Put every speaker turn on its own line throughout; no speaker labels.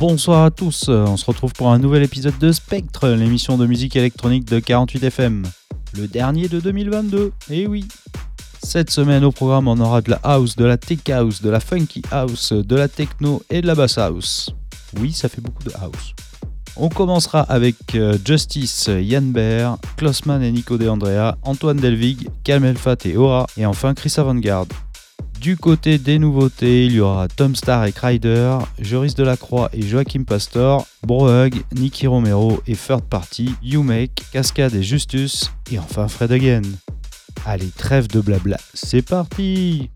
Bonsoir à tous, on se retrouve pour un nouvel épisode de Spectre, l'émission de musique électronique de 48 FM. Le dernier de 2022, et eh oui Cette semaine au programme on aura de la house, de la tech house, de la funky house, de la techno et de la bass house. Oui, ça fait beaucoup de house. On commencera avec euh, Justice, Yann Baer, Klossman et Nico De Andrea, Antoine Delvig, Kamel Fat et Aura, et enfin Chris Avantgarde. Du côté des nouveautés, il y aura Tom Star et Kryder, Joris Delacroix et Joachim Pastor, Brohug, Nicky Romero et Third Party, You Make, Cascade et Justus, et enfin Fred Again. Allez, trêve de blabla, c'est parti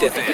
different.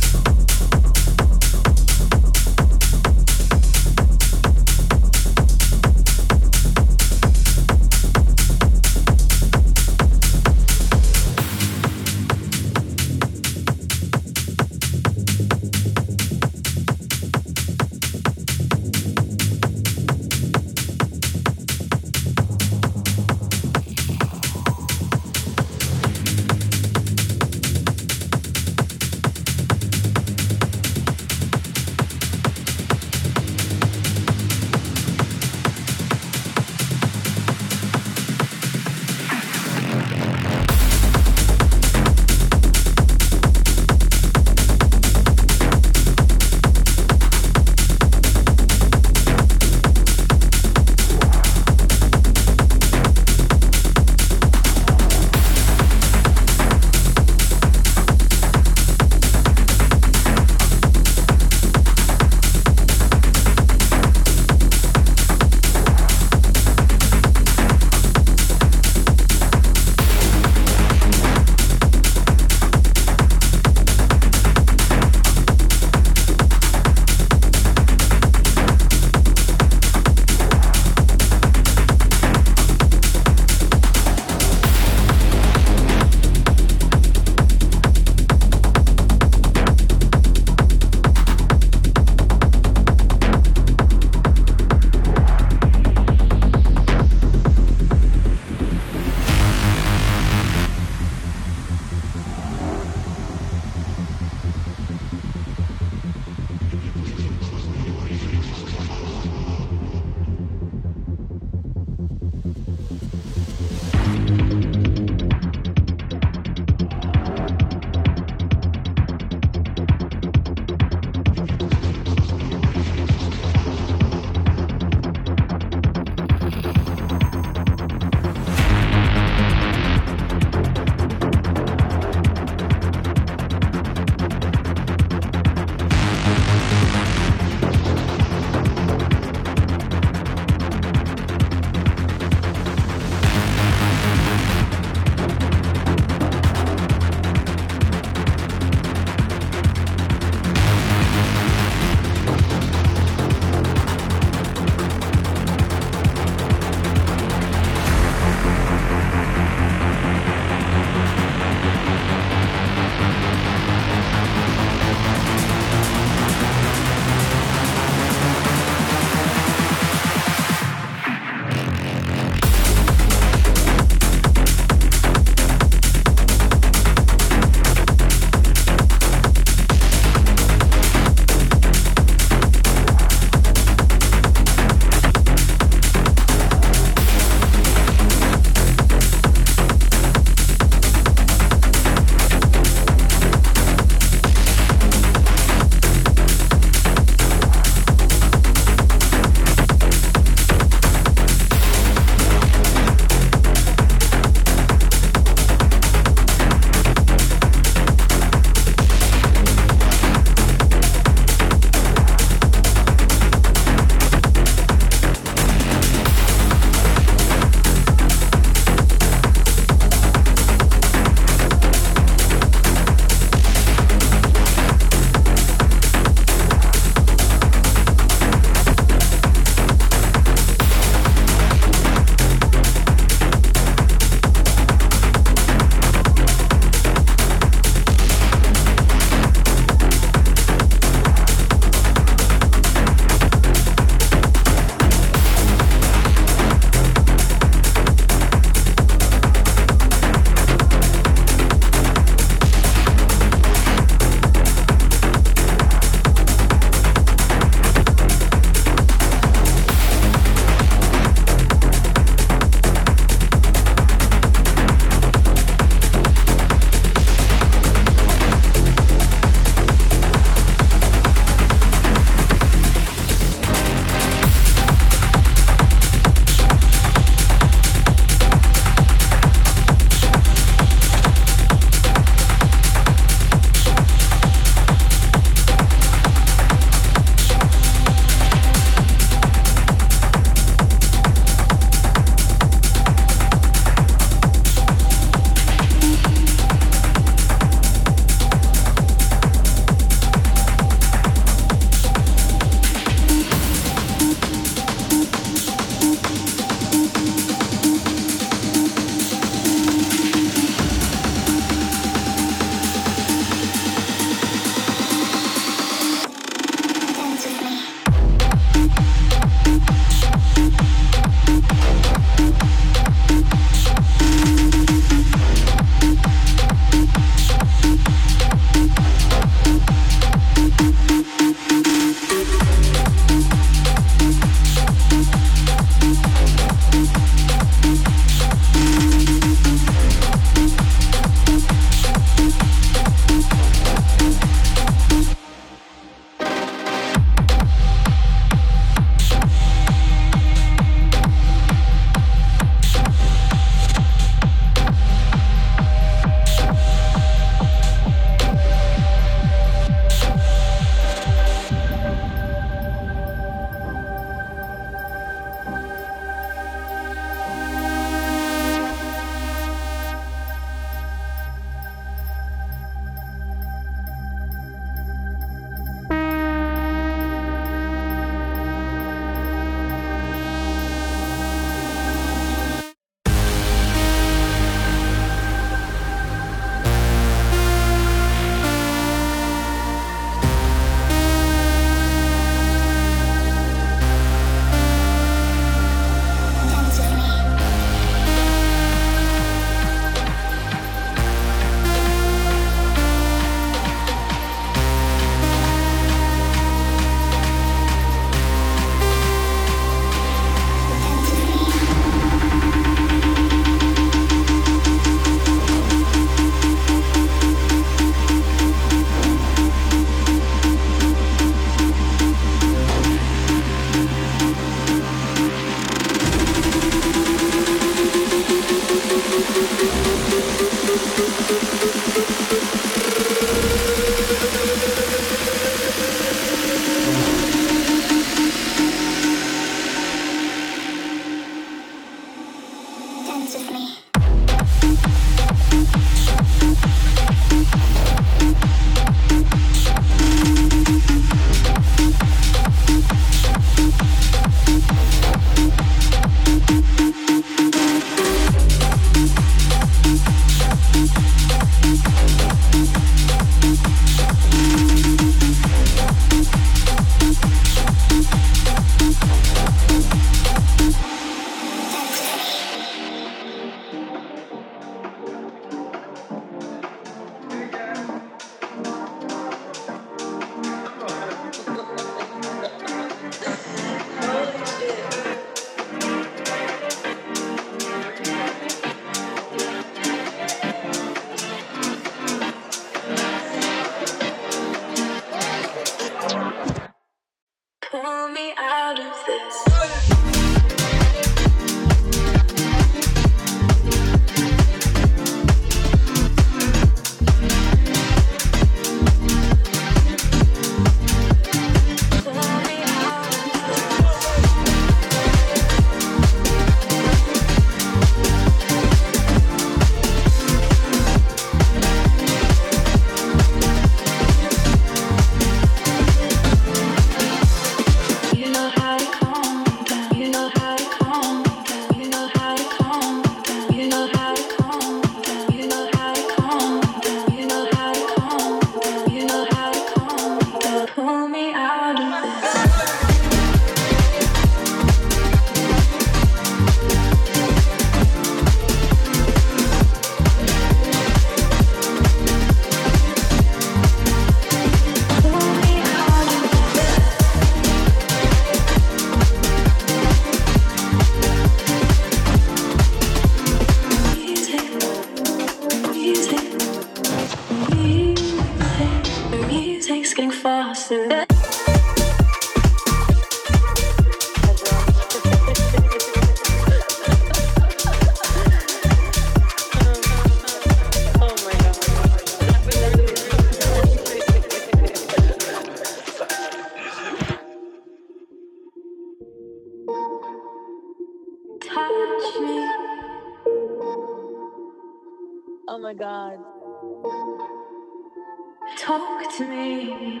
Talk to me.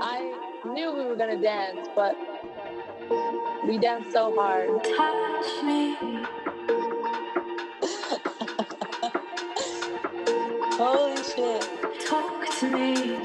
I
knew we were gonna dance, but we danced so hard.
Touch me.
Holy shit.
Talk to me.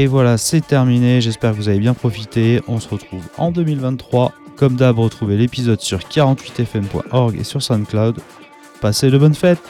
Et voilà, c'est terminé. J'espère que vous avez bien profité. On se retrouve en 2023. Comme d'hab, retrouvez l'épisode sur 48fm.org et sur SoundCloud. Passez de bonnes fêtes